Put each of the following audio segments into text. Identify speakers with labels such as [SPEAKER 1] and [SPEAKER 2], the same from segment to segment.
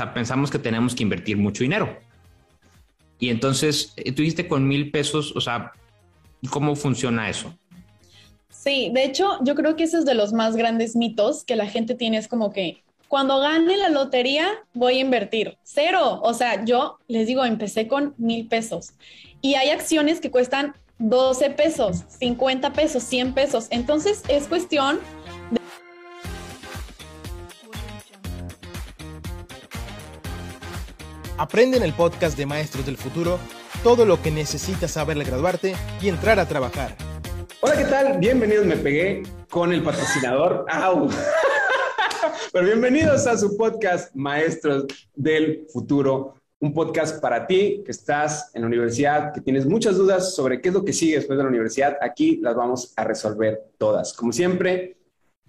[SPEAKER 1] sea, pensamos que tenemos que invertir mucho dinero. Y entonces, eh, tú dijiste con mil pesos, o sea, ¿cómo funciona eso?
[SPEAKER 2] Sí, de hecho, yo creo que ese es de los más grandes mitos que la gente tiene, es como que cuando gane la lotería voy a invertir. Cero. O sea, yo les digo, empecé con mil pesos y hay acciones que cuestan 12 pesos, 50 pesos, 100 pesos. Entonces es cuestión
[SPEAKER 3] Aprende en el podcast de Maestros del Futuro todo lo que necesitas saber al graduarte y entrar a trabajar.
[SPEAKER 4] Hola, ¿qué tal? Bienvenidos, me pegué con el patrocinador. ¡Au! Pero bienvenidos a su podcast Maestros del Futuro, un podcast para ti que estás en la universidad, que tienes muchas dudas sobre qué es lo que sigue después de la universidad. Aquí las vamos a resolver todas. Como siempre,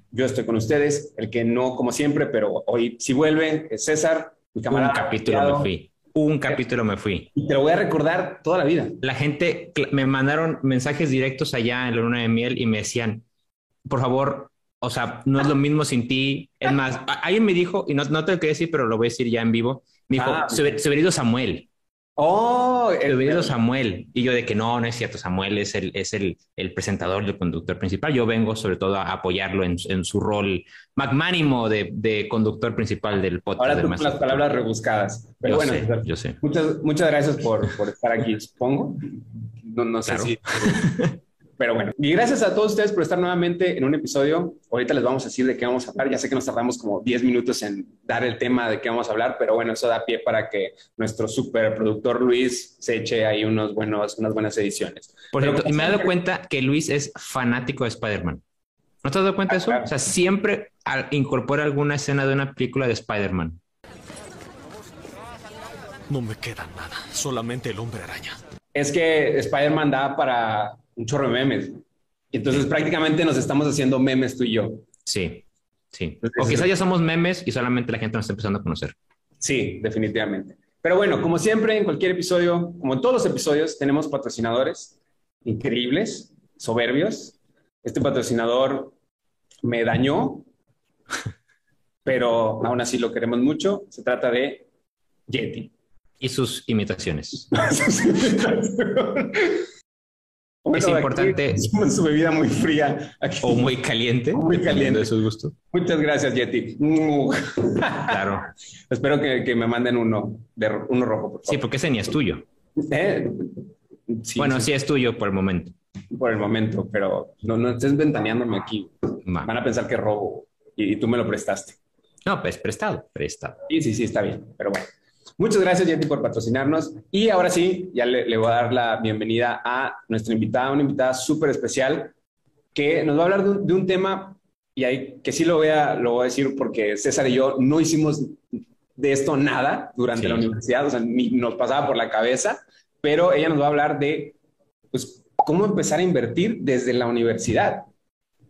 [SPEAKER 4] yo estoy con ustedes, el que no como siempre, pero hoy sí vuelve, es César, mi.
[SPEAKER 1] Un capítulo me fui. Un capítulo me fui.
[SPEAKER 4] Y te lo voy a recordar toda la vida.
[SPEAKER 1] La gente me mandaron mensajes directos allá en la luna de miel y me decían, por favor, o sea, no es lo mismo sin ti. Es más, alguien me dijo, y no, no te lo quería decir, pero lo voy a decir ya en vivo, me dijo,
[SPEAKER 4] Ah.
[SPEAKER 1] se hubiera ido Samuel.
[SPEAKER 4] Oh, el,
[SPEAKER 1] ido Samuel. Y yo de que no, no es cierto, Samuel es el, es el, el presentador, el conductor principal. Yo vengo sobre todo a apoyarlo en, en su rol magnánimo de, de conductor principal del podcast.
[SPEAKER 4] ahora tú con las palabras rebuscadas. Pero
[SPEAKER 1] Yo
[SPEAKER 4] bueno,
[SPEAKER 1] sé,
[SPEAKER 4] César,
[SPEAKER 1] yo sé.
[SPEAKER 4] Muchas, muchas gracias por, por estar aquí, supongo. No, no sé si. Pero bueno, y gracias a todos ustedes por estar nuevamente en un episodio. Ahorita les vamos a decir de qué vamos a hablar. Ya sé que nos tardamos como 10 minutos en dar el tema de qué vamos a hablar, pero bueno, eso da pie para que nuestro superproductor Luis se eche ahí unos buenos, unas buenas ediciones.
[SPEAKER 1] Por cierto, y me he dado cuenta que Luis es fanático de Spider-Man. ¿No te has dado cuenta de eso?
[SPEAKER 4] claro.
[SPEAKER 1] O sea, siempre incorpora alguna escena de una película de Spider-Man.
[SPEAKER 5] No me queda nada, solamente el hombre araña.
[SPEAKER 4] Es que Spider-Man da para un chorro de memes. Entonces prácticamente nos estamos haciendo memes tú y yo.
[SPEAKER 1] Sí, sí.
[SPEAKER 4] Entonces,
[SPEAKER 1] O quizás ya somos memes y solamente la gente nos está empezando a conocer.
[SPEAKER 4] Sí, definitivamente. Pero bueno, como siempre, en cualquier episodio, como en todos los episodios, tenemos patrocinadores increíbles, soberbios. Este patrocinador me dañó, pero aún así lo queremos mucho. Se trata de Yeti.
[SPEAKER 1] Y sus imitaciones.
[SPEAKER 4] Bueno,
[SPEAKER 1] Es importante-
[SPEAKER 4] su bebida muy fría. Aquí.
[SPEAKER 1] O muy caliente.
[SPEAKER 4] Muy caliente.
[SPEAKER 1] De su gusto.
[SPEAKER 4] Muchas gracias, Yeti.
[SPEAKER 1] Claro.
[SPEAKER 4] Espero que, que me manden uno, de, uno rojo, por
[SPEAKER 1] Sí, porque ese ni es tuyo.
[SPEAKER 4] Eh, sí,
[SPEAKER 1] bueno,
[SPEAKER 4] sí.
[SPEAKER 1] sí es tuyo por el momento.
[SPEAKER 4] por el momento, pero no, no estés ventaneándome aquí.
[SPEAKER 1] Va.
[SPEAKER 4] Van a pensar que robo y, y tú me lo prestaste.
[SPEAKER 1] No, pues prestado, prestado.
[SPEAKER 4] Sí, sí, sí, está bien, pero bueno. Muchas gracias, Yeti, por patrocinarnos. Y ahora sí, ya le, le voy a dar la bienvenida a nuestra invitada, una invitada súper especial que nos va a hablar de un, de un tema y ahí que sí lo voy, a, lo voy a decir porque César y yo no hicimos de esto nada durante
[SPEAKER 1] Sí.
[SPEAKER 4] la universidad, o sea, ni nos pasaba por la cabeza, pero ella nos va a hablar de pues, cómo empezar a invertir desde la universidad.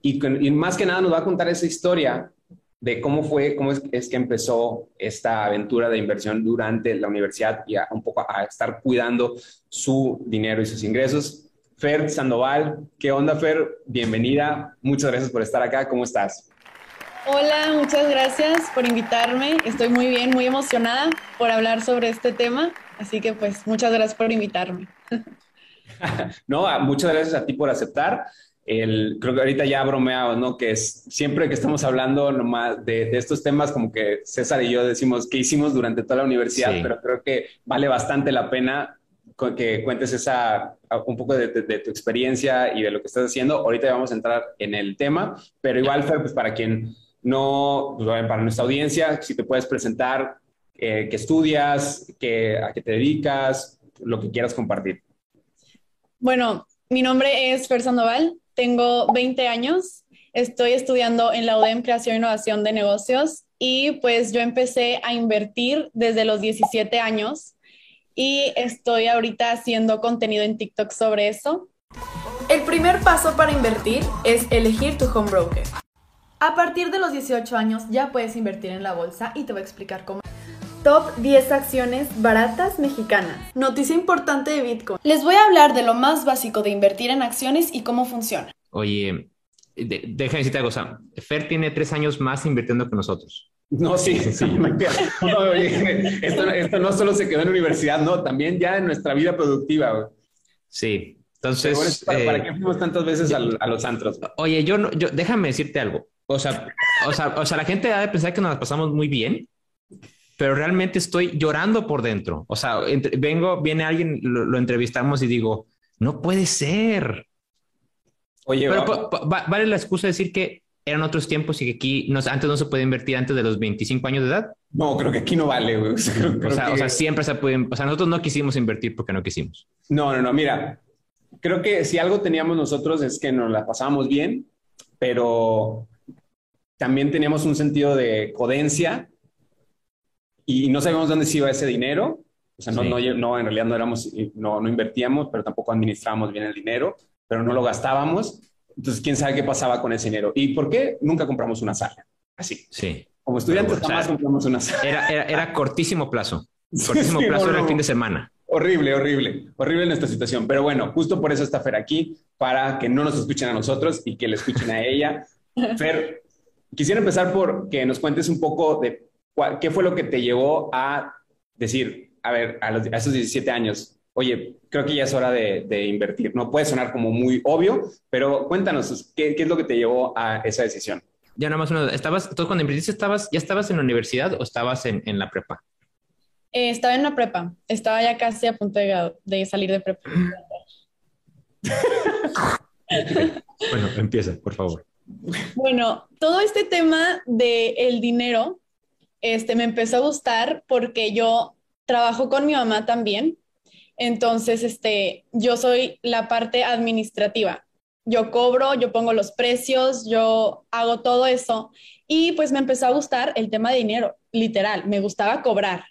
[SPEAKER 4] Y, con- y más que nada nos va a contar esa historia de cómo fue, cómo es, es que empezó esta aventura de inversión durante la universidad y a, un poco a estar cuidando su dinero y sus ingresos. Fer Sandoval, ¿qué onda Fer? Bienvenida, muchas gracias por estar acá, ¿cómo estás?
[SPEAKER 2] Hola, muchas gracias por invitarme. Estoy muy bien, muy emocionada por hablar sobre este tema. Así que pues muchas gracias por invitarme.
[SPEAKER 4] No, a- muchas gracias a ti por aceptar. El, creo que ahorita ya bromeado, ¿no? Que es siempre que estamos hablando nomás de, de estos temas, como que César y yo decimos qué hicimos durante toda la universidad,
[SPEAKER 1] Sí.
[SPEAKER 4] pero creo que vale bastante la pena que cuentes esa, un poco de, de- de tu experiencia y de lo que estás haciendo. Ahorita ya vamos a entrar en el tema, pero igual, Fer, pues para quien no, pues, para nuestra audiencia, si te puedes presentar, eh, qué estudias, qué, a qué te dedicas, lo que quieras compartir.
[SPEAKER 2] Bueno, mi nombre es Fer Sandoval, tengo 20 años, estoy estudiando en la UDEM Creación e Innovación de Negocios y pues yo empecé a invertir desde los 17 años y estoy ahorita haciendo contenido en TikTok sobre eso.
[SPEAKER 6] El primer paso para invertir es elegir tu home broker. A partir de los 18 años ya puedes invertir en la bolsa y te voy a explicar cómo. Top 10 acciones baratas mexicanas. Noticia importante de Bitcoin. Les voy a hablar de lo más básico de invertir en acciones y cómo funciona.
[SPEAKER 1] Oye, de- déjame decirte algo. O sea, Fer tiene tres años más invirtiendo que nosotros.
[SPEAKER 4] No, sí, sí. No, oye, esto, esto, no solo se quedó en la universidad, no, también ya en nuestra vida productiva. Güey.
[SPEAKER 1] Sí, entonces...
[SPEAKER 4] ¿para, ¿para, eh, qué fuimos tantas veces a, a los antros?
[SPEAKER 1] Oye, yo, no, yo déjame decirte algo. O sea, o sea, o sea, la gente ha de pensar que nos pasamos muy bien, pero realmente estoy llorando por dentro. O sea, entre, vengo, viene alguien, lo, lo, entrevistamos y digo, no puede ser. Oye, pero va, va, vale la excusa de decir que eran otros tiempos y que aquí no, antes no se puede invertir antes de los 25 años de edad.
[SPEAKER 4] No, creo que aquí no vale. Güey.
[SPEAKER 1] O, sea, o, sea, que... o sea, siempre se pueden, o sea, nosotros no quisimos invertir porque no quisimos.
[SPEAKER 4] No, no, no, mira, creo que si algo teníamos nosotros es que nos la pasábamos bien, pero también teníamos un sentido de codencia y no sabíamos dónde se iba ese dinero. O sea, no, sí. no, no, en realidad no éramos, no, no invertíamos, pero tampoco administrábamos bien el dinero, pero no lo gastábamos. Entonces, quién sabe qué pasaba con ese dinero. ¿Y por qué nunca compramos una sala? Así.
[SPEAKER 1] Sí.
[SPEAKER 4] Como estudiantes,
[SPEAKER 1] Pero, o sea,
[SPEAKER 4] jamás compramos una sala.
[SPEAKER 1] Era, era, era cortísimo plazo. Cortísimo sí, plazo no, era el fin de semana.
[SPEAKER 4] Horrible, horrible, horrible nuestra situación. Pero bueno, justo por eso está Fer aquí, para que no nos escuchen a nosotros y que le escuchen a ella. Fer, quisiera empezar por que nos cuentes un poco de qué fue lo que te llevó a decir, a ver, a, los, a esos 17 años, oye, creo que ya es hora de, de, invertir. No puede sonar como muy obvio, pero cuéntanos, ¿qué, ¿qué, es lo que te llevó a esa decisión?
[SPEAKER 1] Ya nada más una ¿Estabas, entonces cuando invertiste, estabas, ya estabas en la universidad o estabas en, en la prepa?
[SPEAKER 2] Eh, estaba en la prepa. Estaba ya casi a punto de, de salir de prepa.
[SPEAKER 1] bueno, empieza, por favor.
[SPEAKER 2] Bueno, todo este tema del el dinero este, me empezó a gustar porque yo trabajo con mi mamá también. Entonces, este, yo soy la parte administrativa. Yo cobro, yo pongo los precios, yo hago todo eso. Y pues me empezó a gustar el tema de dinero, literal. Me gustaba cobrar.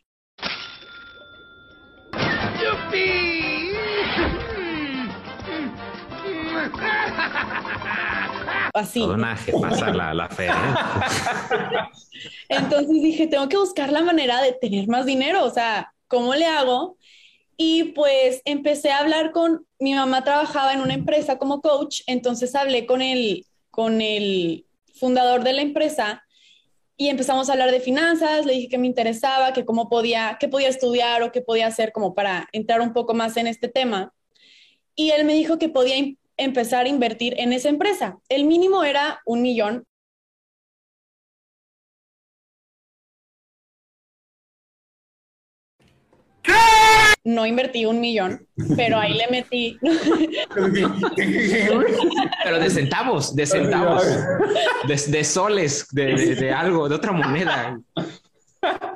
[SPEAKER 2] Así.
[SPEAKER 1] Una pasa la, la fe. ¿eh?
[SPEAKER 2] Entonces dije, tengo que buscar la manera de tener más dinero. O sea, ¿cómo le hago? Y pues empecé a hablar con, mi mamá trabajaba en una empresa como coach, entonces hablé con el, con el fundador de la empresa y empezamos a hablar de finanzas, le dije que me interesaba, que cómo podía, qué podía estudiar o qué podía hacer como para entrar un poco más en este tema. Y él me dijo que podía empezar a invertir en esa empresa. El mínimo era un millón. ¿Qué? No invertí un millón, pero ahí le metí.
[SPEAKER 1] pero de centavos, de centavos, de, de soles, de, de, de, algo, de otra moneda.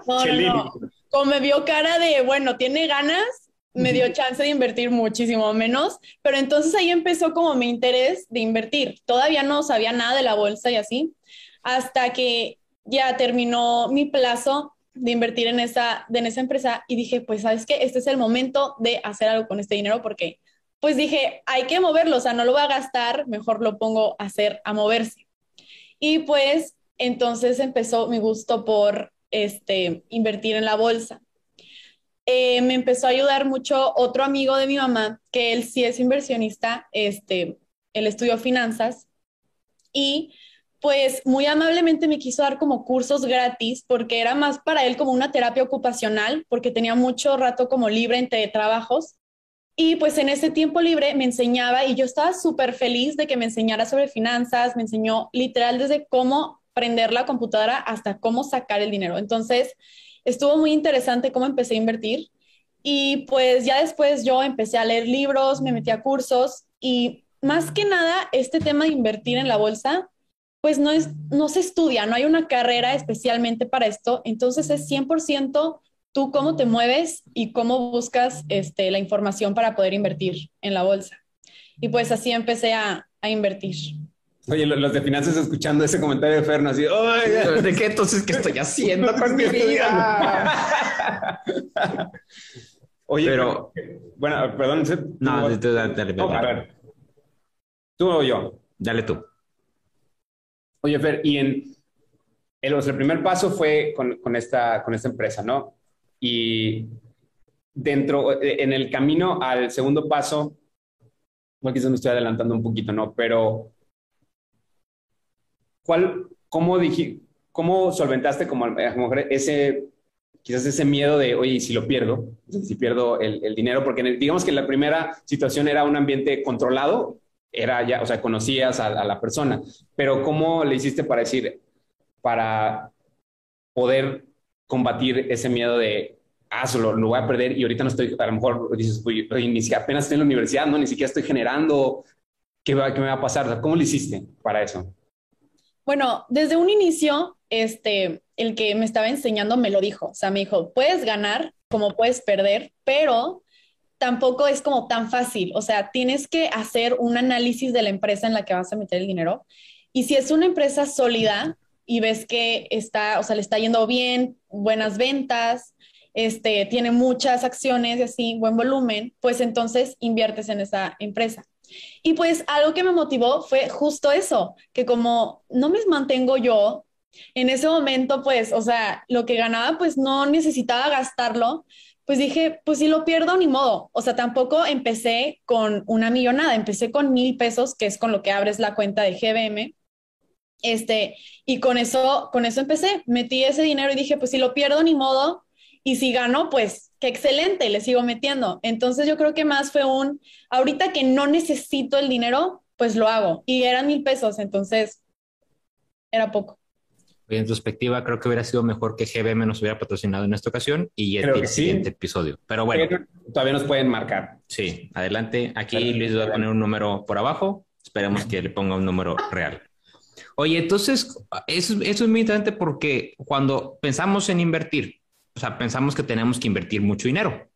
[SPEAKER 2] No, no, no. Como me vio cara de, bueno, tiene ganas, me dio chance de invertir muchísimo menos, pero entonces ahí empezó como mi interés de invertir. Todavía no sabía nada de la bolsa y así, hasta que ya terminó mi plazo de invertir en esa, en esa empresa y dije, pues, ¿sabes qué? Este es el momento de hacer algo con este dinero porque, pues dije, hay que moverlo, o sea, no lo voy a gastar, mejor lo pongo a hacer, a moverse. Y pues, entonces empezó mi gusto por este, invertir en la bolsa. Eh, me empezó a ayudar mucho otro amigo de mi mamá, que él sí es inversionista, este, él estudió finanzas y pues muy amablemente me quiso dar como cursos gratis porque era más para él como una terapia ocupacional, porque tenía mucho rato como libre entre trabajos. Y pues en ese tiempo libre me enseñaba y yo estaba súper feliz de que me enseñara sobre finanzas, me enseñó literal desde cómo prender la computadora hasta cómo sacar el dinero. Entonces, estuvo muy interesante cómo empecé a invertir. Y pues ya después yo empecé a leer libros, me metí a cursos y más que nada este tema de invertir en la bolsa pues no, es, no se estudia, no hay una carrera especialmente para esto, entonces es 100% tú cómo te mueves y cómo buscas este, la información para poder invertir en la bolsa. Y pues así empecé a, a invertir.
[SPEAKER 4] Oye, los de finanzas escuchando ese comentario de Ferno, así,
[SPEAKER 1] Oye, ¿de qué entonces qué estoy haciendo con mi vida?
[SPEAKER 4] Oye, pero, bueno, perdón.
[SPEAKER 1] No, dale, dale, dale,
[SPEAKER 4] no, a ver. ¿Tú o yo?
[SPEAKER 1] Dale tú.
[SPEAKER 4] Oye, Fer, y en el, o sea, el primer paso fue con, con, esta, con esta empresa, ¿no? Y dentro, en el camino al segundo paso, bueno, quizás me estoy adelantando un poquito, ¿no? Pero, ¿cuál, cómo dije, ¿cómo solventaste como mejor ese, quizás ese miedo de, oye, ¿y si lo pierdo? Si pierdo el, el dinero, porque digamos que la primera situación era un ambiente controlado, era ya, o sea, conocías a, a la persona, pero ¿cómo le hiciste para decir, para poder combatir ese miedo de, ah, solo lo voy a perder y ahorita no estoy, a lo mejor dices, oye, ni siquiera apenas estoy en la universidad, no, ni siquiera estoy generando, ¿qué, va, qué me va a pasar? ¿Cómo lo hiciste para eso?
[SPEAKER 2] Bueno, desde un inicio, este, el que me estaba enseñando me lo dijo, o sea, me dijo, puedes ganar como puedes perder, pero tampoco es como tan fácil, o sea, tienes que hacer un análisis de la empresa en la que vas a meter el dinero y si es una empresa sólida y ves que está, o sea, le está yendo bien, buenas ventas, este, tiene muchas acciones y así, buen volumen, pues entonces inviertes en esa empresa. Y pues algo que me motivó fue justo eso, que como no me mantengo yo, en ese momento pues, o sea, lo que ganaba pues no necesitaba gastarlo, pues dije, pues si lo pierdo, ni modo. O sea, tampoco empecé con una millonada, empecé con mil pesos, que es con lo que abres la cuenta de GBM. Este, y con eso, con eso empecé, metí ese dinero y dije, pues si lo pierdo, ni modo, y si gano, pues qué excelente, le sigo metiendo. Entonces yo creo que más fue un, ahorita que no necesito el dinero, pues lo hago. Y eran mil pesos, entonces era poco.
[SPEAKER 1] En perspectiva, creo que hubiera sido mejor que GBM nos hubiera patrocinado en esta ocasión y el siguiente episodio. Pero bueno.
[SPEAKER 4] todavía nos pueden marcar.
[SPEAKER 1] Sí, adelante. Aquí Luis va a poner un número por abajo. Esperemos que le ponga un número real. Oye, entonces, eso, eso es muy interesante porque cuando pensamos en invertir, o sea, pensamos que tenemos que invertir mucho dinero.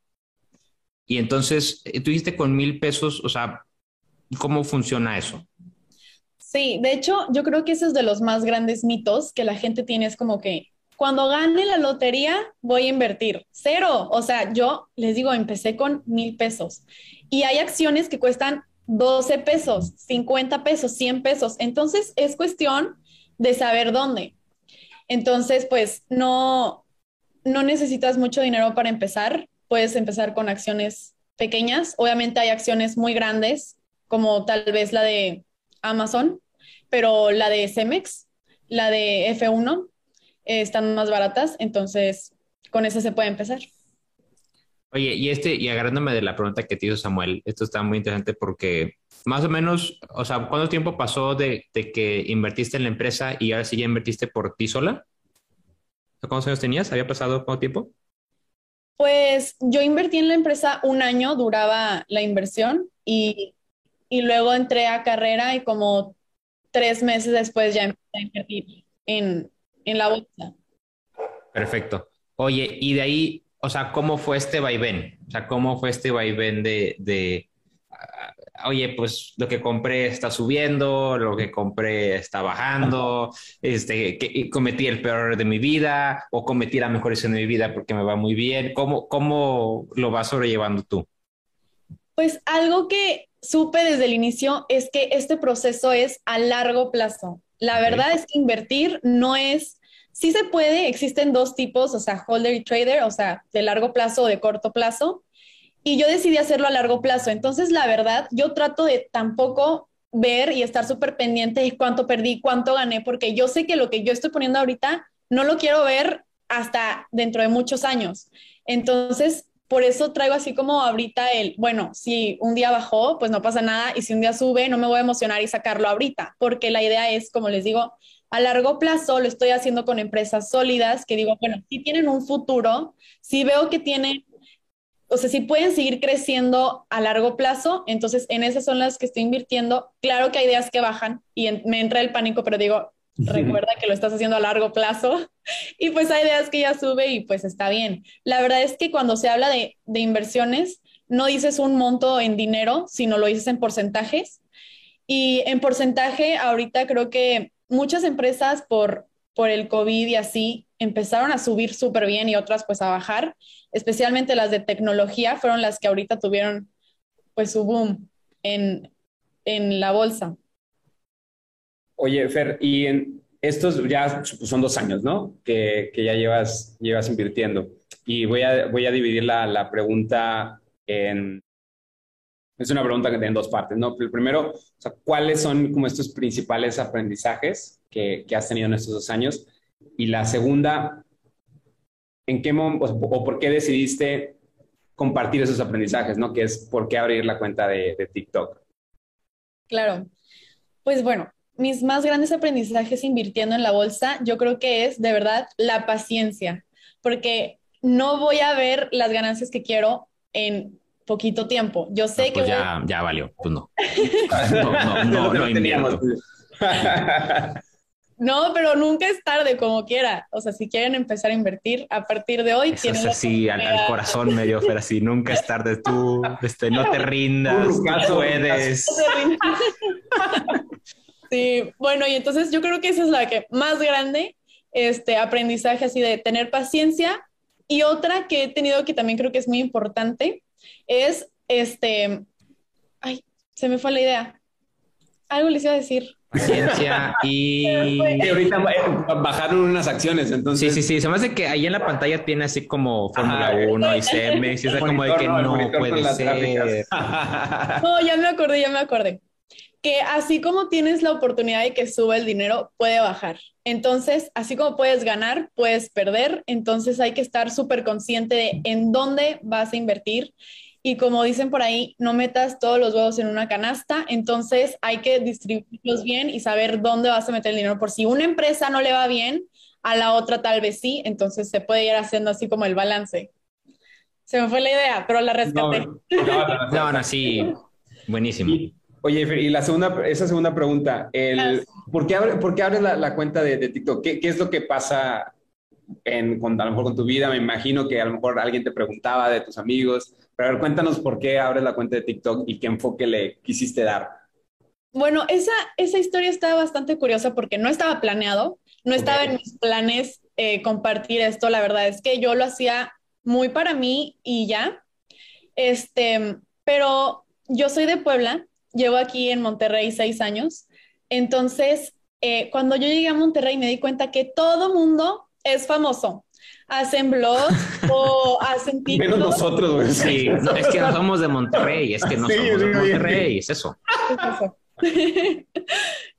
[SPEAKER 1] Y entonces, eh, tú dijiste con mil pesos, o sea, ¿cómo funciona eso?
[SPEAKER 2] Sí, de hecho, yo creo que ese es de los más grandes mitos que la gente tiene, es como que cuando gane la lotería voy a invertir. Cero. O sea, yo les digo, empecé con mil pesos y hay acciones que cuestan 12 pesos, 50 pesos, 100 pesos. Entonces, es cuestión de saber dónde. Entonces, pues no, no necesitas mucho dinero para empezar. Puedes empezar con acciones pequeñas. Obviamente hay acciones muy grandes, como tal vez la de Amazon, pero la de Cemex, la de F1, eh, están más baratas. Entonces, con eso se puede empezar.
[SPEAKER 1] Oye, y este, y agarrándome de la pregunta que te hizo Samuel, esto está muy interesante porque más o menos, o sea, ¿cuánto tiempo pasó de que invertiste en la empresa y ahora sí ya invertiste por ti sola? ¿Cuántos años tenías? ¿Había pasado cuánto tiempo?
[SPEAKER 2] Pues yo invertí en la empresa un año, duraba la inversión y, y luego entré a carrera y como tres meses después ya empecé a invertir en, en la bolsa.
[SPEAKER 1] Perfecto. Oye, y de ahí, o sea, ¿cómo fue este vaivén? O sea, ¿cómo fue este vaivén de, de oye, pues lo que compré está subiendo, lo que compré está bajando, este, que, cometí el peor de mi vida o cometí la mejor decisión de mi vida porque me va muy bien. ¿Cómo, cómo lo vas sobrellevando tú?
[SPEAKER 2] Pues algo que supe desde el inicio es que este proceso es a largo plazo. La verdad es que invertir no es, sí se puede, existen dos tipos, o sea, holder y trader, o sea, de largo plazo o de corto plazo y yo decidí hacerlo a largo plazo. Entonces, la verdad, yo trato de tampoco ver y estar súper pendiente de cuánto perdí, cuánto gané, porque yo sé que lo que yo estoy poniendo ahorita no lo quiero ver hasta dentro de muchos años. Entonces, por eso traigo así como ahorita el, bueno, si un día bajó, pues no pasa nada, y si un día sube, no me voy a emocionar y sacarlo ahorita, porque la idea es, como les digo, a largo plazo lo estoy haciendo con empresas sólidas que digo, bueno, si tienen un futuro, si veo que tienen o sea, si pueden seguir creciendo a largo plazo, entonces en esas son las que estoy invirtiendo. Claro que hay ideas que bajan y me entra el pánico, pero digo, recuerda que lo estás haciendo a largo plazo y pues hay ideas que ya sube y pues está bien. La verdad es que cuando se habla de, de inversiones, no dices un monto en dinero, sino lo dices en porcentajes. Y en porcentaje, ahorita creo que muchas empresas por, por el COVID y así empezaron a subir súper bien y otras pues a bajar especialmente las de tecnología, fueron las que ahorita tuvieron pues su boom en, en la bolsa.
[SPEAKER 4] Oye, Fer, y en estos ya son dos años, ¿no? Que, que ya llevas, llevas invirtiendo. Y voy a, voy a dividir la, la pregunta en... Es una pregunta en dos partes, ¿no? El primero, ¿cuáles son como estos principales aprendizajes que, que has tenido en estos dos años? Y la segunda, ¿en qué momento o por qué decidiste compartir esos aprendizajes, ¿no? Que es por qué abrir la cuenta de, de TikTok.
[SPEAKER 2] Claro. Pues bueno, mis más grandes aprendizajes invirtiendo en la bolsa, yo creo que es de verdad la paciencia, porque no voy a ver las ganancias que quiero en poquito tiempo. Yo sé que...
[SPEAKER 1] Pues ya, ya valió, pues no. No, no, no, no, invierto.
[SPEAKER 2] No, pero nunca es tarde, como quiera. O sea, si quieren empezar a invertir a partir de hoy,
[SPEAKER 1] tienen. Es así, al, corazón medio, pero así, nunca es tarde. Tú, este, no te rindas, no puedes.
[SPEAKER 2] sí, bueno, y entonces yo creo que esa es la que más grande, este aprendizaje así de tener paciencia. Y otra que he tenido que también creo que es muy importante es este. Ay, se me fue la idea. Algo les iba a decir.
[SPEAKER 1] Ciencia y...
[SPEAKER 4] y ahorita bajaron unas acciones, entonces...
[SPEAKER 1] Sí, sí, sí, se me hace que ahí en la pantalla tiene así como Fórmula 1 y CMX, y es como de que no puede ser.
[SPEAKER 2] No, ya me acordé, ya me acordé. Que así como tienes la oportunidad de que suba el dinero, puede bajar. Entonces, así como puedes ganar, puedes perder. Entonces hay que estar súper consciente de en dónde vas a invertir y como dicen por ahí, no metas todos los huevos en una canasta, entonces hay que distribuirlos bien y saber dónde vas a meter el dinero. Por si una empresa no le va bien, a la otra tal vez sí, entonces se puede ir haciendo así como el balance. Se me fue la idea, pero la rescaté.
[SPEAKER 1] No, no, sí, buenísimo.
[SPEAKER 4] oye, y la segunda, esa segunda pregunta, el, ¿por, qué abres la, cuenta de, TikTok? ¿Qué, ¿Qué, es lo que pasa en, con, a lo mejor con tu vida? Me imagino que a lo mejor alguien te preguntaba de tus amigos, pero a ver, cuéntanos por qué abres la cuenta de TikTok y qué enfoque le quisiste dar.
[SPEAKER 2] Bueno, esa, esa historia estaba bastante curiosa porque no estaba planeado, no estaba en mis planes eh, compartir esto. La verdad es que yo lo hacía muy para mí y ya. Este, pero yo soy de Puebla, llevo aquí en Monterrey seis años. Entonces, eh, cuando yo llegué a Monterrey me di cuenta que todo mundo es famoso hacen blogs o hacen
[SPEAKER 4] TikTok. Menos nosotros, güey.
[SPEAKER 1] Sí, es que no somos de Monterrey, es que no somos de Monterrey, es eso.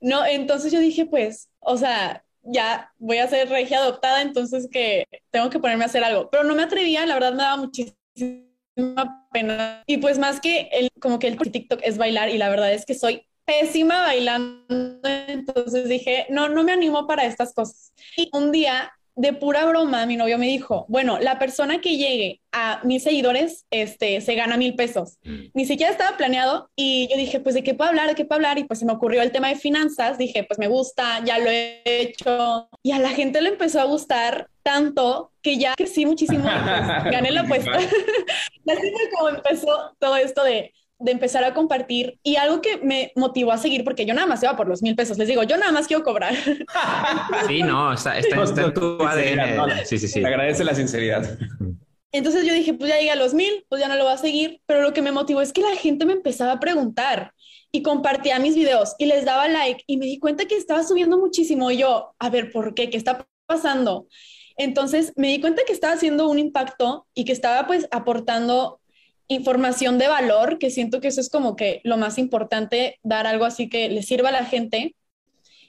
[SPEAKER 2] no, entonces yo dije, pues, o sea, ya voy a ser regia adoptada, entonces que tengo que ponerme a hacer algo. Pero no me atrevía, la verdad me daba muchísima pena. Y pues más que el, como que el TikTok es bailar y la verdad es que soy pésima bailando, entonces dije, no, no me animo para estas cosas. Y un día de pura broma, mi novio me dijo, bueno, la persona que llegue a mis seguidores, este, se gana mil pesos. Mm. Ni siquiera estaba planeado y yo dije, pues, ¿de qué puedo hablar? ¿De qué puedo hablar? Y pues se me ocurrió el tema de finanzas. Dije, pues me gusta, ya lo he hecho. Y a la gente le empezó a gustar tanto que ya crecí muchísimo. Pues, gané la apuesta. Así fue como empezó todo esto de de empezar a compartir y algo que me motivó a seguir, porque yo nada más iba por los mil pesos, les digo, yo nada más quiero cobrar.
[SPEAKER 1] Sí, no, está, está, en tu ADN.
[SPEAKER 4] Sí, sí, sí. agradece la sinceridad.
[SPEAKER 2] Entonces yo dije, pues ya llegué a los mil, pues ya no lo voy a seguir, pero lo que me motivó es que la gente me empezaba a preguntar y compartía mis videos y les daba like y me di cuenta que estaba subiendo muchísimo y yo, a ver, ¿por qué? ¿Qué está pasando? Entonces me di cuenta que estaba haciendo un impacto y que estaba pues aportando información de valor, que siento que eso es como que lo más importante, dar algo así que le sirva a la gente.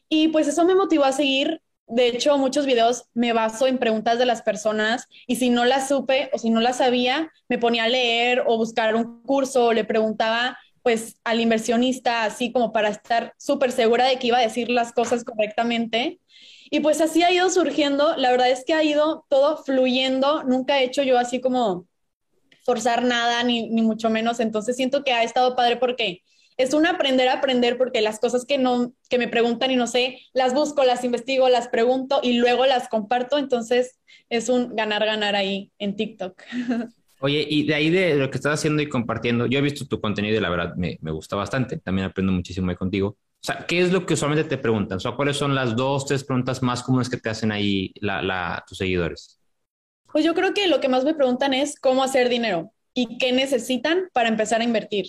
[SPEAKER 2] Y pues eso me motivó a seguir. De hecho, muchos videos me baso en preguntas de las personas y si no las supe o si no las sabía, me ponía a leer o buscar un curso o le preguntaba pues al inversionista así como para estar súper segura de que iba a decir las cosas correctamente. Y pues así ha ido surgiendo, la verdad es que ha ido todo fluyendo, nunca he hecho yo así como forzar nada, ni, ni mucho menos. Entonces siento que ha estado padre porque es un aprender a aprender porque las cosas que no que me preguntan y no sé, las busco, las investigo, las pregunto y luego las comparto, entonces es un ganar ganar ahí en TikTok.
[SPEAKER 1] Oye, y de ahí de lo que estás haciendo y compartiendo, yo he visto tu contenido y la verdad me, me gusta bastante, también aprendo muchísimo ahí contigo. O sea, ¿qué es lo que usualmente te preguntan? O sea, ¿cuáles son las dos, tres preguntas más comunes que te hacen ahí la, la, tus seguidores?
[SPEAKER 2] Pues yo creo que lo que más me preguntan es cómo hacer dinero y qué necesitan para empezar a invertir.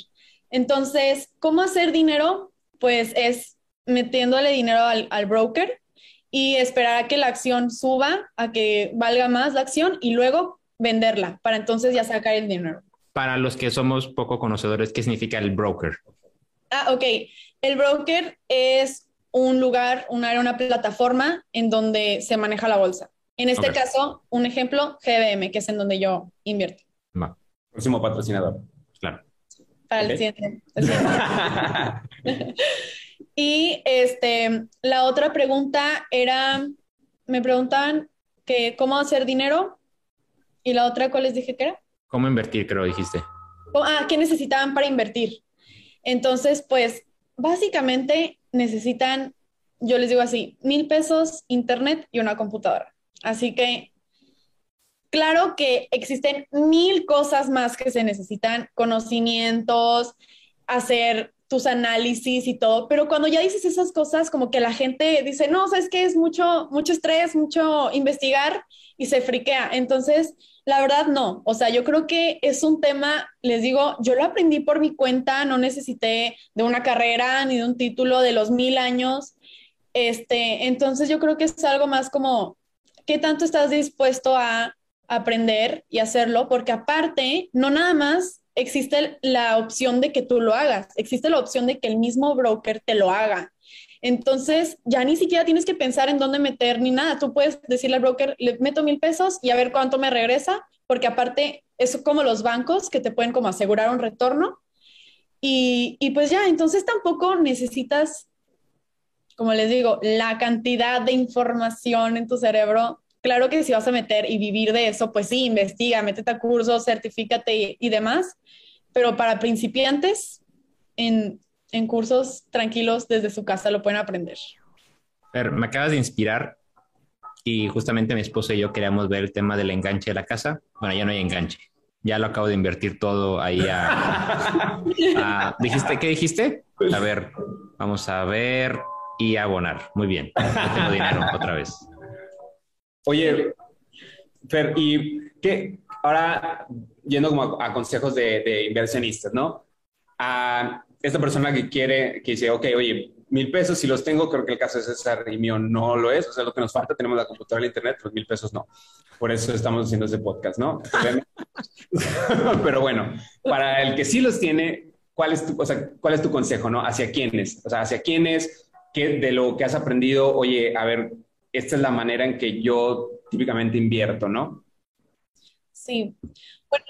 [SPEAKER 2] Entonces, ¿cómo hacer dinero? Pues es metiéndole dinero al, broker y esperar a que la acción suba, a que valga más la acción y luego venderla para entonces ya sacar el dinero.
[SPEAKER 1] Para los que somos poco conocedores, ¿qué significa el broker?
[SPEAKER 2] Ah, ok. El broker es un lugar, una, una plataforma en donde se maneja la bolsa. En este caso, un ejemplo, GBM, que es en donde yo invierto.
[SPEAKER 1] Va,
[SPEAKER 4] Próximo patrocinador.
[SPEAKER 1] claro.
[SPEAKER 2] Para el siguiente. el siguiente. Y este, la otra pregunta era, me preguntaban que cómo hacer dinero y la otra, ¿cuál les dije que era?
[SPEAKER 1] ¿Cómo invertir, creo dijiste?
[SPEAKER 2] ¿Cómo- Ah, ¿qué necesitaban para invertir? Entonces, pues, básicamente necesitan, yo les digo así, mil pesos, internet y una computadora. Así que, claro que existen mil cosas más que se necesitan, conocimientos, hacer tus análisis y todo, pero cuando ya dices esas cosas, como que la gente dice, no, sabes que es mucho, mucho estrés, mucho investigar y se friquea. Entonces, la verdad, no. O sea, yo creo que es un tema, les digo, yo lo aprendí por mi cuenta, no necesité de una carrera ni de un título de los mil años. Este, entonces yo creo que es algo más como, ¿qué tanto estás dispuesto a aprender y hacerlo? Porque aparte, no nada más existe la opción de que tú lo hagas, existe la opción de que el mismo broker te lo haga. Entonces, ya ni siquiera tienes que pensar en dónde meter ni nada. Tú puedes decirle al broker, le meto mil pesos y a ver cuánto me regresa, porque aparte, es como los bancos que te pueden como asegurar un retorno. Y, y pues ya, entonces tampoco necesitas, como les digo, la cantidad de información en tu cerebro. Claro que si vas a meter y vivir de eso, pues sí, investiga, métete a cursos, certifícate y, y demás. Pero para principiantes, en, en cursos tranquilos desde su casa lo pueden aprender.
[SPEAKER 1] Fer, me acabas de inspirar y justamente mi esposa y yo queríamos ver el tema del enganche de la casa. Bueno, ya no hay enganche. Ya lo acabo de invertir todo ahí a... a- ¿Dijiste? ¿Qué dijiste? A ver, vamos a ver y abonar. Muy bien. Ya tengo dinero otra vez.
[SPEAKER 4] Oye, Fer, y qué, ahora yendo como a, a consejos de, de inversionistas, ¿no? A esta persona que quiere, que dice, ok, oye, mil pesos, si los tengo, creo que el caso de César y mío no lo es, o sea, lo que nos falta, tenemos la computadora y el internet, los mil pesos no. Por eso estamos haciendo ese podcast, ¿no? Pero bueno, para el que sí los tiene, ¿cuál es tu, o sea, cuál es tu consejo, no? ¿Hacia quiénes? O sea, ¿hacia quiénes? ¿Qué de lo que has aprendido? Oye, a ver, esta es la manera en que yo típicamente invierto, ¿no?
[SPEAKER 2] Sí. Bueno,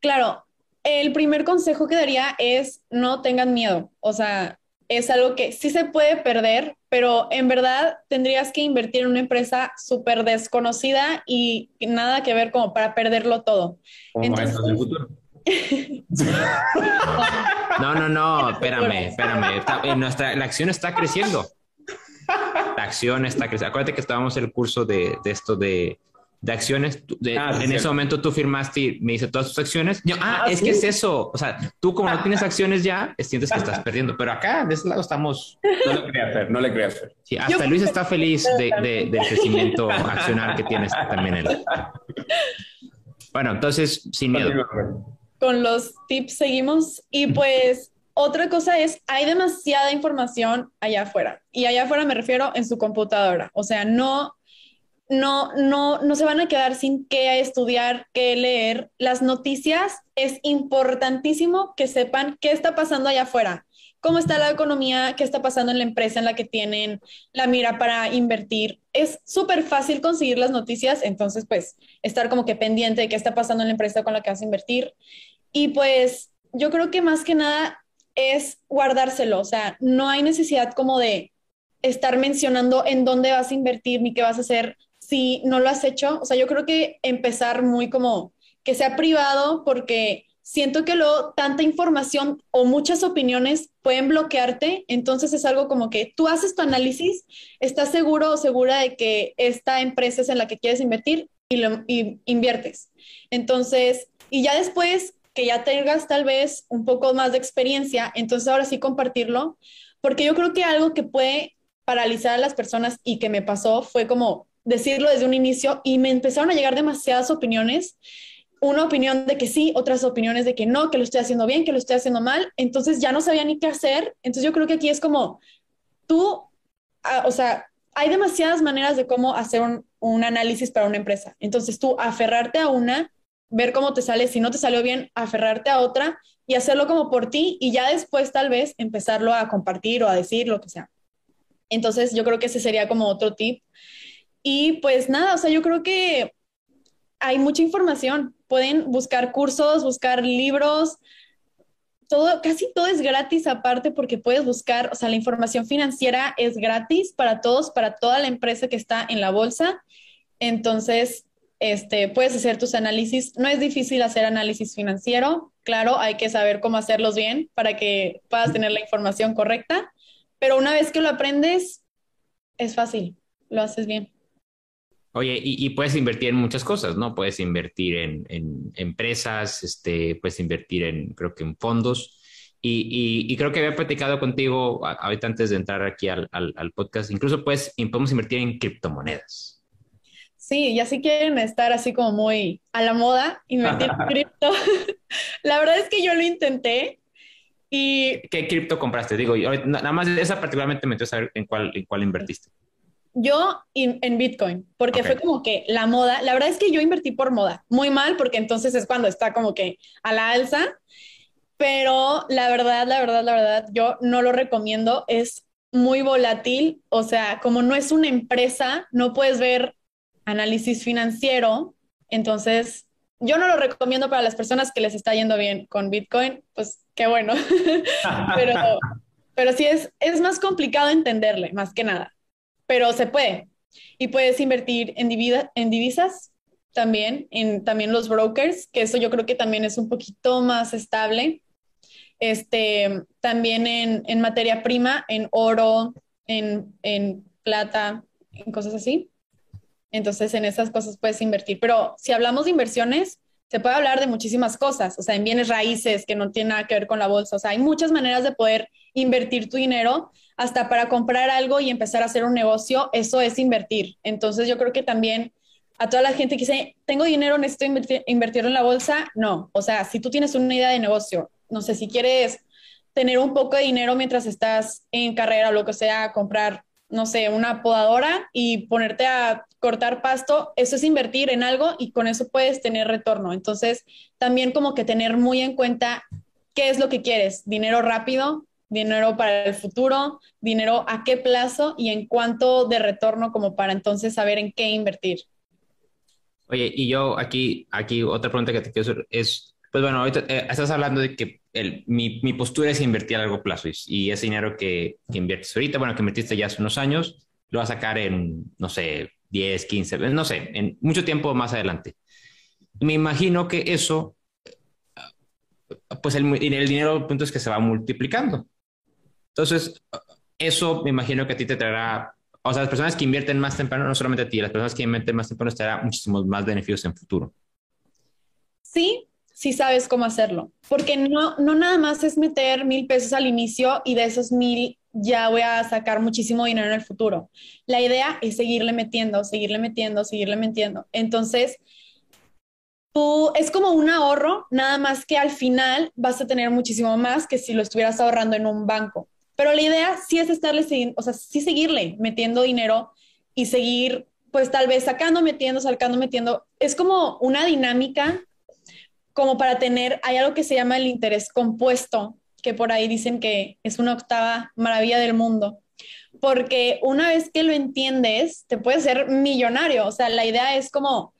[SPEAKER 2] claro, el primer consejo que daría es no tengan miedo. O sea, es algo que sí se puede perder, pero en verdad tendrías que invertir en una empresa súper desconocida y nada que ver como para perderlo todo.
[SPEAKER 4] Como
[SPEAKER 2] Entonces-
[SPEAKER 4] del futuro.
[SPEAKER 1] No, no, no, espérame, espérame. Está- eh, nuestra, la acción está creciendo. La acción está creciendo. Acuérdate que estábamos en el curso de, de esto de, de acciones. De-
[SPEAKER 4] Ah,
[SPEAKER 1] en ese momento tú firmaste y me dice todas tus acciones. Yo, ah,
[SPEAKER 4] Ah,
[SPEAKER 1] es
[SPEAKER 4] sí.
[SPEAKER 1] que es eso. O sea, tú como no tienes acciones ya, sientes que estás perdiendo. Pero acá, de ese lado, estamos.
[SPEAKER 4] No le creas, Fer, no le creas, Fer.
[SPEAKER 1] Sí, hasta
[SPEAKER 2] Yo-
[SPEAKER 1] Luis está feliz de, de- del crecimiento accional que tienes también él. Bueno, entonces, sin miedo.
[SPEAKER 2] Con los tips seguimos. Y pues otra cosa es, hay demasiada información allá afuera. Y allá afuera me refiero en su computadora. O sea, no, no, no, no se van a quedar sin qué estudiar, qué leer. Las noticias es importantísimo que sepan qué está pasando allá afuera. ¿Cómo está la economía? ¿Qué está pasando en la empresa en la que tienen la mira para invertir? Es súper fácil conseguir las noticias, entonces pues estar como que pendiente de qué está pasando en la empresa con la que vas a invertir. Y pues yo creo que más que nada es guardárselo, o sea, no hay necesidad como de estar mencionando en dónde vas a invertir ni qué vas a hacer si no lo has hecho. O sea, yo creo que empezar muy como que sea privado porque siento que luego tanta información o muchas opiniones pueden bloquearte, entonces es algo como que tú haces tu análisis, estás seguro o segura de que esta empresa es en la que quieres invertir y, lo, y inviertes. Entonces, y ya después que ya tengas tal vez un poco más de experiencia, entonces ahora sí compartirlo, porque yo creo que algo que puede paralizar a las personas y que me pasó fue como decirlo desde un inicio y me empezaron a llegar demasiadas opiniones. Una opinión de que sí, otras opiniones de que no, que lo estoy haciendo bien, que lo estoy haciendo mal, entonces ya no sabía ni qué hacer, entonces yo creo que aquí es como tú, ah, o sea, hay demasiadas maneras de cómo hacer un, un, análisis para una empresa, entonces tú aferrarte a una, ver cómo te sale, si no te salió bien, aferrarte a otra y hacerlo como por ti y ya después tal vez empezarlo a compartir o a decir lo que sea. Entonces yo creo que ese sería como otro tip. Y pues nada, o sea, yo creo que hay mucha información. Pueden buscar cursos, buscar libros, todo, casi todo es gratis aparte porque puedes buscar, o sea, la información financiera es gratis para todos, para toda la empresa que está en la bolsa. Entonces, este, puedes hacer tus análisis. No es difícil hacer análisis financiero. Claro, hay que saber cómo hacerlos bien para que puedas tener la información correcta. Pero una vez que lo aprendes, es fácil, lo haces bien.
[SPEAKER 1] Oye, y, puedes invertir en muchas cosas, ¿no? Puedes invertir en, empresas, este, puedes invertir en, creo que en fondos. Y, creo que había platicado contigo ahorita antes de entrar aquí al, podcast. Incluso puedes, podemos invertir en criptomonedas.
[SPEAKER 2] Sí, ya si quieren estar así como muy a la moda, invertir en cripto. la verdad es que yo lo intenté y...
[SPEAKER 1] ¿Qué cripto compraste? Digo, nada más esa particularmente me interesa saber en cuál, en cuál invertiste.
[SPEAKER 2] Yo en Bitcoin, porque fue como que la moda, la verdad es que yo invertí por moda, muy mal, porque entonces es cuando está como que a la alza, pero la verdad, la verdad, la verdad, yo no lo recomiendo, es muy volátil, o sea, como no es una empresa, no puedes ver análisis financiero, entonces yo no lo recomiendo para las personas que les está yendo bien con Bitcoin, pues qué bueno, pero, pero sí es, es más complicado entenderle, más que nada pero se puede. Y puedes invertir en, en divisas también, en también los brokers, que eso yo creo que también es un poquito más estable. Este, también en, materia prima, en oro, en, en plata, en cosas así. Entonces, en esas cosas puedes invertir. Pero si hablamos de inversiones, se puede hablar de muchísimas cosas, o sea, en bienes raíces que no tienen nada que ver con la bolsa. O sea, hay muchas maneras de poder invertir tu dinero hasta para comprar algo y empezar a hacer un negocio, eso es invertir. Entonces yo creo que también a toda la gente que dice, tengo dinero, necesito invertir, invertirlo en la bolsa, no. O sea, si tú tienes una idea de negocio, no sé, si quieres tener un poco de dinero mientras estás en carrera o lo que sea, comprar, no sé, una podadora y ponerte a cortar pasto, eso es invertir en algo y con eso puedes tener retorno. Entonces, también como que tener muy en cuenta qué es lo que quieres, dinero rápido, dinero para el futuro, dinero a qué plazo y en cuánto de retorno como para entonces saber en qué invertir.
[SPEAKER 1] Oye, y yo aquí, aquí otra pregunta que te quiero hacer es, pues bueno, ahorita eh, estás hablando de que el, mi, mi, postura es invertir a largo plazo y, ese dinero que, que, inviertes ahorita, bueno, que invertiste ya hace unos años, lo vas a sacar en, no sé, 10, 15, no sé, en mucho tiempo más adelante. Me imagino que eso, pues el, el dinero, el punto es que se va multiplicando. Entonces, eso me imagino que a ti te traerá, o sea, las personas que invierten más temprano, no solamente a ti, las personas que invierten más temprano te traerá muchísimos más beneficios en futuro.
[SPEAKER 2] Sí, sí sabes cómo hacerlo, porque no, no nada más es meter mil pesos al inicio y de esos mil ya voy a sacar muchísimo dinero en el futuro. La idea es seguirle metiendo, seguirle metiendo, seguirle metiendo. Entonces, tú es como un ahorro, nada más que al final vas a tener muchísimo más que si lo estuvieras ahorrando en un banco. Pero la idea sí es estarle, o sea, sí seguirle metiendo dinero y seguir, pues tal vez sacando, metiendo, sacando, metiendo. Es como una dinámica como para tener, hay algo que se llama el interés compuesto, que por ahí dicen que es una octava maravilla del mundo. Porque una vez que lo entiendes, te puedes ser millonario. O sea, la idea es como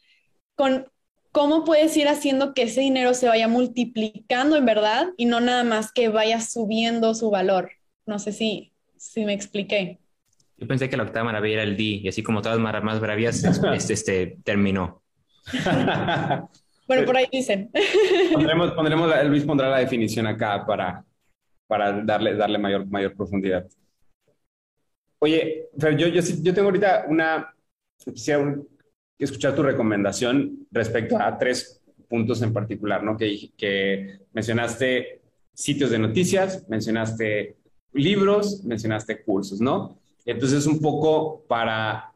[SPEAKER 2] con cómo puedes ir haciendo que ese dinero se vaya multiplicando en verdad y no nada más que vaya subiendo su valor. No sé si, si me expliqué.
[SPEAKER 1] Yo pensé que la octava maravilla era el D, y así como todas las más maravillas, este, este, terminó.
[SPEAKER 2] bueno, por ahí dicen.
[SPEAKER 4] pondremos, pondremos, Luis pondrá la definición acá para, para darle, darle mayor, mayor profundidad. Oye, Fer, yo, yo, yo tengo ahorita una, quisiera escuchar tu recomendación respecto a tres puntos en particular, ¿no? Que, que mencionaste sitios de noticias, mencionaste libros, mencionaste cursos, ¿no? Entonces, un poco para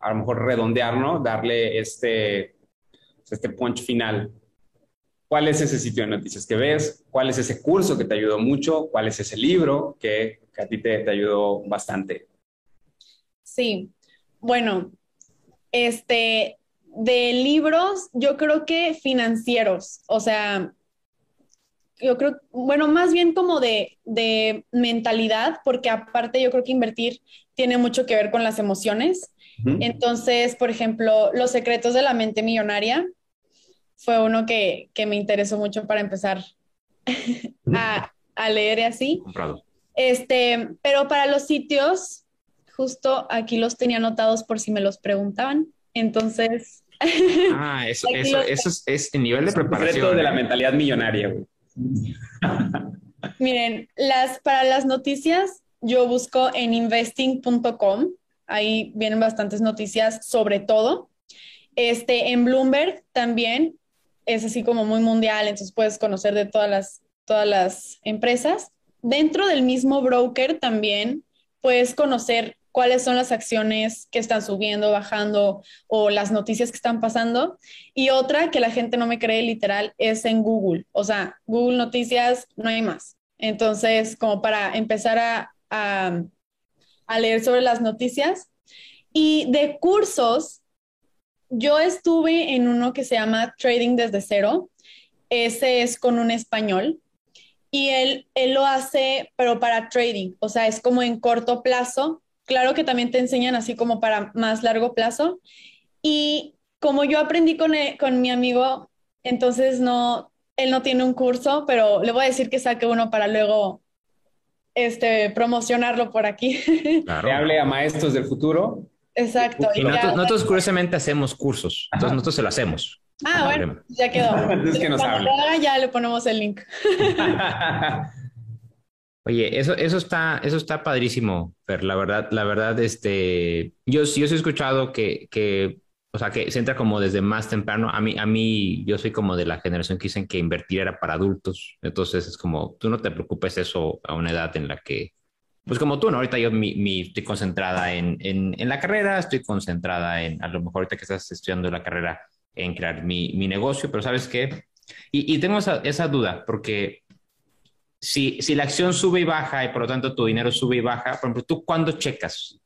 [SPEAKER 4] a lo mejor redondear, ¿no? Darle este, este punch final. ¿Cuál es ese sitio de noticias que ves? ¿Cuál es ese curso que te ayudó mucho? ¿Cuál es ese libro que, a ti te, te ayudó bastante?
[SPEAKER 2] Sí, bueno, este, de libros, yo creo que financieros, o sea, yo creo, bueno, más bien como de, de mentalidad, porque aparte yo creo que invertir tiene mucho que ver con las emociones. Entonces, por ejemplo, Los secretos de la mente millonaria fue uno que, que me interesó mucho para empezar a, a leer y así.
[SPEAKER 1] Comprado.
[SPEAKER 2] Este, pero para los sitios, justo aquí los tenía anotados por si me los preguntaban. Entonces,
[SPEAKER 1] Ah, eso, eso, eso es, es el nivel de
[SPEAKER 4] Secreto
[SPEAKER 1] preparación.
[SPEAKER 4] de la
[SPEAKER 1] ¿eh?
[SPEAKER 4] mentalidad millonaria, güey.
[SPEAKER 2] miren, las, para las noticias, yo busco en investing.com. Ahí vienen bastantes noticias sobre todo. Este, en Bloomberg también es así como muy mundial, entonces puedes conocer de todas las, todas las empresas. Dentro del mismo broker también puedes conocer cuáles son las acciones que están subiendo, bajando o las noticias que están pasando. Y otra que la gente no me cree literal es en Google. O sea, Google Noticias no hay más. Entonces, como para empezar a, a, a leer sobre las noticias. Y de cursos, yo estuve en uno que se llama Trading desde cero. Ese es con un español. Y él, él lo hace, pero para trading. O sea, es como en corto plazo. Claro que también te enseñan así como para más largo plazo. Y como yo aprendí con, e- con mi amigo, entonces no, él no tiene un curso, pero le voy a decir que saque uno para luego este, promocionarlo por aquí.
[SPEAKER 1] Claro.
[SPEAKER 4] Que hable a maestros del futuro.
[SPEAKER 2] Exacto.
[SPEAKER 1] Y
[SPEAKER 2] y
[SPEAKER 1] nosotros,
[SPEAKER 2] ya-
[SPEAKER 1] nosotros curiosamente hacemos cursos. Entonces
[SPEAKER 4] Ajá.
[SPEAKER 1] nosotros se lo hacemos.
[SPEAKER 2] ah,
[SPEAKER 1] No
[SPEAKER 2] bueno,
[SPEAKER 1] problema.
[SPEAKER 2] ya quedó.
[SPEAKER 4] Entonces, que nos
[SPEAKER 2] Cuando
[SPEAKER 4] hable.
[SPEAKER 2] lo haga, ya le ponemos el link.
[SPEAKER 1] Oye, eso, eso está, eso está padrísimo, Fer. La verdad, la verdad, este, yo, yo sí he escuchado que, que, o sea, que se entra como desde más temprano. A mí, a mí, yo soy como de la generación que dicen que invertir era para adultos. Entonces es como, tú no te preocupes eso a una edad en la que, pues como tú, ¿no? Ahorita yo mi, mi- estoy concentrada en, en, en la carrera, estoy concentrada en, a lo mejor ahorita que estás estudiando la carrera, en crear mi, mi negocio, pero ¿sabes qué? Y, y tengo esa, esa duda, porque si, si la acción sube y baja y por lo tanto tu dinero sube y baja, por ejemplo, ¿tú cuándo checas?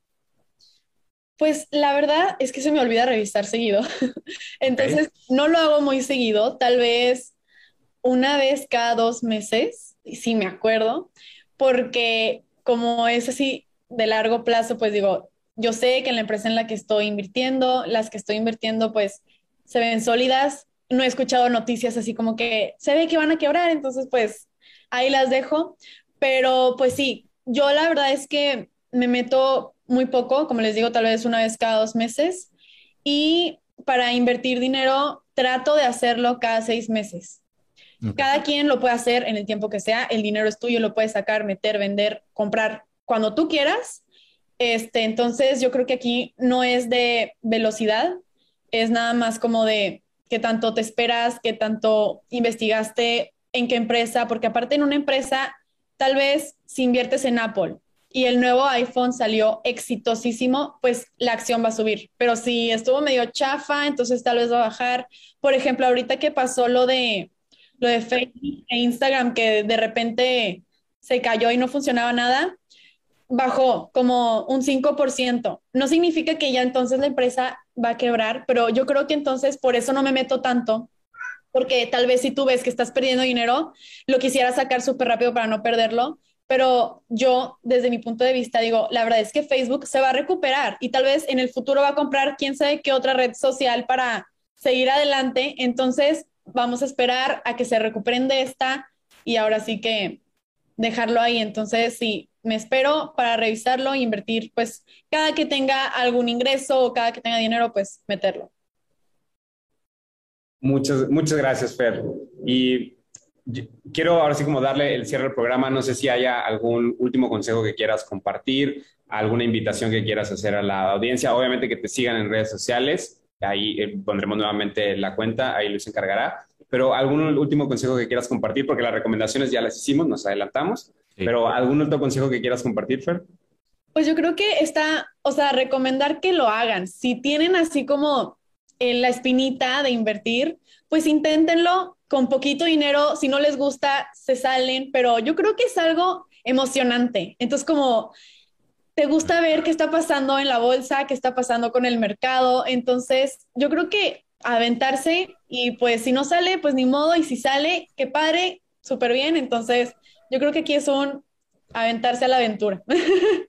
[SPEAKER 2] Pues la verdad es que se me olvida revisar seguido. Entonces, no lo hago muy seguido, tal vez una vez cada dos meses, sí me acuerdo, porque como es así de largo plazo, pues digo, yo sé que en la empresa en la que estoy invirtiendo, las que estoy invirtiendo, pues se ven sólidas. No he escuchado noticias así como que se ve que van a quebrar, entonces pues ahí las dejo. Pero pues sí, yo la verdad es que me meto muy poco, como les digo, tal vez una vez cada dos meses. Y para invertir dinero, trato de hacerlo cada seis meses. Cada quien lo puede hacer en el tiempo que sea. El dinero es tuyo, lo puedes sacar, meter, vender, comprar cuando tú quieras. Este, entonces, yo creo que aquí no es de velocidad, es nada más como de qué tanto te esperas, qué tanto investigaste, en qué empresa, porque aparte en una empresa, tal vez si inviertes en Apple y el nuevo iPhone salió exitosísimo, pues la acción va a subir. Pero si estuvo medio chafa, entonces tal vez va a bajar. Por ejemplo, ahorita que pasó lo de lo de Facebook e Instagram, que de repente se cayó y no funcionaba nada, bajó como un 5%. No significa que ya entonces la empresa va a quebrar, pero yo creo que entonces por eso no me meto tanto, porque tal vez si tú ves que estás perdiendo dinero, lo quisiera sacar súper rápido para no perderlo. Pero yo, desde mi punto de vista, digo, la verdad es que Facebook se va a recuperar y tal vez en el futuro va a comprar quién sabe qué otra red social para seguir adelante. Entonces, vamos a esperar a que se recuperen de esta y ahora sí que dejarlo ahí. Entonces, sí, me espero para revisarlo e invertir, pues cada que tenga algún ingreso o cada que tenga dinero, pues meterlo.
[SPEAKER 4] Muchas, muchas gracias, Fer. Y quiero ahora sí como darle el cierre al programa. No sé si haya algún último consejo que quieras compartir, alguna invitación que quieras hacer a la audiencia. Obviamente que te sigan en redes sociales. Ahí eh, pondremos nuevamente la cuenta, ahí Luis encargará. Pero algún último consejo que quieras compartir, porque las recomendaciones ya las hicimos, nos adelantamos.
[SPEAKER 1] Sí.
[SPEAKER 4] Pero algún otro consejo que quieras compartir, Fer.
[SPEAKER 2] Pues yo creo que está, o sea, recomendar que lo hagan. Si tienen así como eh, la espinita de invertir, pues inténtenlo con poquito dinero. Si no les gusta, se salen, pero yo creo que es algo emocionante. Entonces, como te gusta ver qué está pasando en la bolsa, qué está pasando con el mercado, entonces yo creo que aventarse y pues si no sale, pues ni modo, y si sale, qué padre, súper bien. Entonces, yo creo que aquí es un aventarse a la aventura.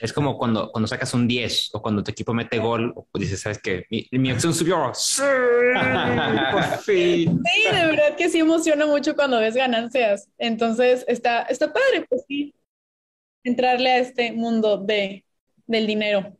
[SPEAKER 1] Es como cuando, cuando sacas un 10 o cuando tu equipo mete gol, o dices, ¿sabes qué? Mi, mi acción subió. ¡Sí! Por fin.
[SPEAKER 2] Sí, de verdad que sí emociona mucho cuando ves ganancias. Entonces, está, está padre, pues sí, entrarle a este mundo de, del dinero.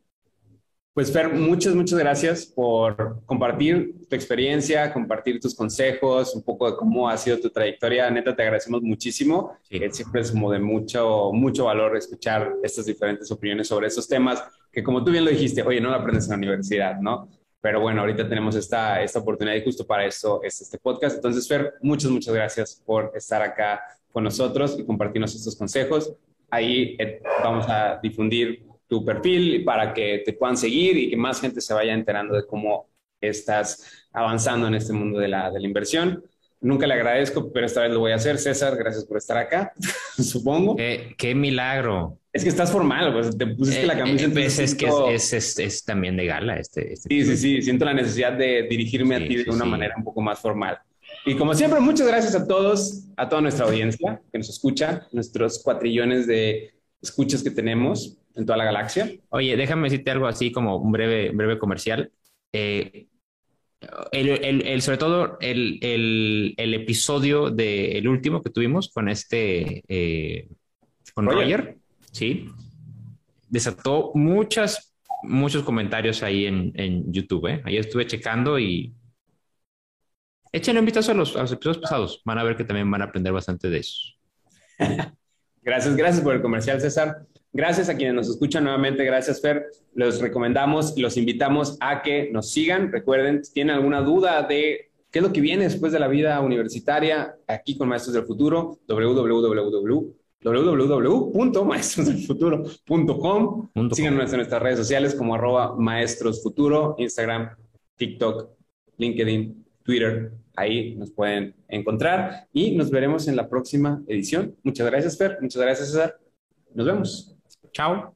[SPEAKER 4] Pues Fer, muchas, muchas gracias por compartir tu experiencia, compartir tus consejos, un poco de cómo ha sido tu trayectoria. Neta, te agradecemos muchísimo.
[SPEAKER 1] Sí.
[SPEAKER 4] Eh, siempre es como de mucho, mucho valor escuchar estas diferentes opiniones sobre estos temas que como tú bien lo dijiste, oye, no lo aprendes en la universidad, ¿no? Pero bueno, ahorita tenemos esta, esta oportunidad y justo para eso es este podcast. Entonces, Fer, muchas, muchas gracias por estar acá con nosotros y compartirnos estos consejos. Ahí eh, vamos a difundir tu perfil para que te puedan seguir y que más gente se vaya enterando de cómo estás avanzando en este mundo de la, de la inversión. Nunca le agradezco, pero esta vez lo voy a hacer. César, gracias por estar acá, supongo.
[SPEAKER 1] Qué, qué milagro.
[SPEAKER 4] Es que estás formal, pues te pusiste la
[SPEAKER 1] Eh,
[SPEAKER 4] camisa.
[SPEAKER 1] eh, pues es que
[SPEAKER 4] siento-
[SPEAKER 1] es, es, es, es también de gala este. este
[SPEAKER 4] Sí, sí, sí, siento la necesidad de dirigirme a
[SPEAKER 1] Sí,
[SPEAKER 4] ti de
[SPEAKER 1] sí,
[SPEAKER 4] una
[SPEAKER 1] sí.
[SPEAKER 4] manera un poco más formal. Y como siempre, muchas gracias a todos, a toda nuestra audiencia que nos escucha, nuestros cuatrillones de escuchas que tenemos en toda la galaxia.
[SPEAKER 1] Oye, déjame decirte algo así como un breve, breve comercial. Eh, el, el- el- sobre todo el, el, el episodio del último que tuvimos con este, eh, con
[SPEAKER 4] Roger.
[SPEAKER 1] Roger, sí, desató muchas, muchos comentarios ahí en, en YouTube. ¿eh? Ahí estuve checando y échenle un vistazo a los, a los episodios pasados. Van a ver que también van a aprender bastante de eso.
[SPEAKER 4] Gracias, gracias por el comercial, César. Gracias a quienes nos escuchan nuevamente. Gracias, Fer. Los recomendamos, los invitamos a que nos sigan. Recuerden, si tienen alguna duda de qué es lo que viene después de la vida universitaria, aquí con Maestros del Futuro, www www.maestrosdelfuturo.com.
[SPEAKER 1] Punto
[SPEAKER 4] Síganos en nuestras redes sociales como arroba maestrosfuturo, Instagram, TikTok, LinkedIn, Twitter. Ahí nos pueden encontrar y nos veremos en la próxima edición. Muchas gracias, Fer. Muchas gracias, César. Nos vemos.
[SPEAKER 1] Tchau.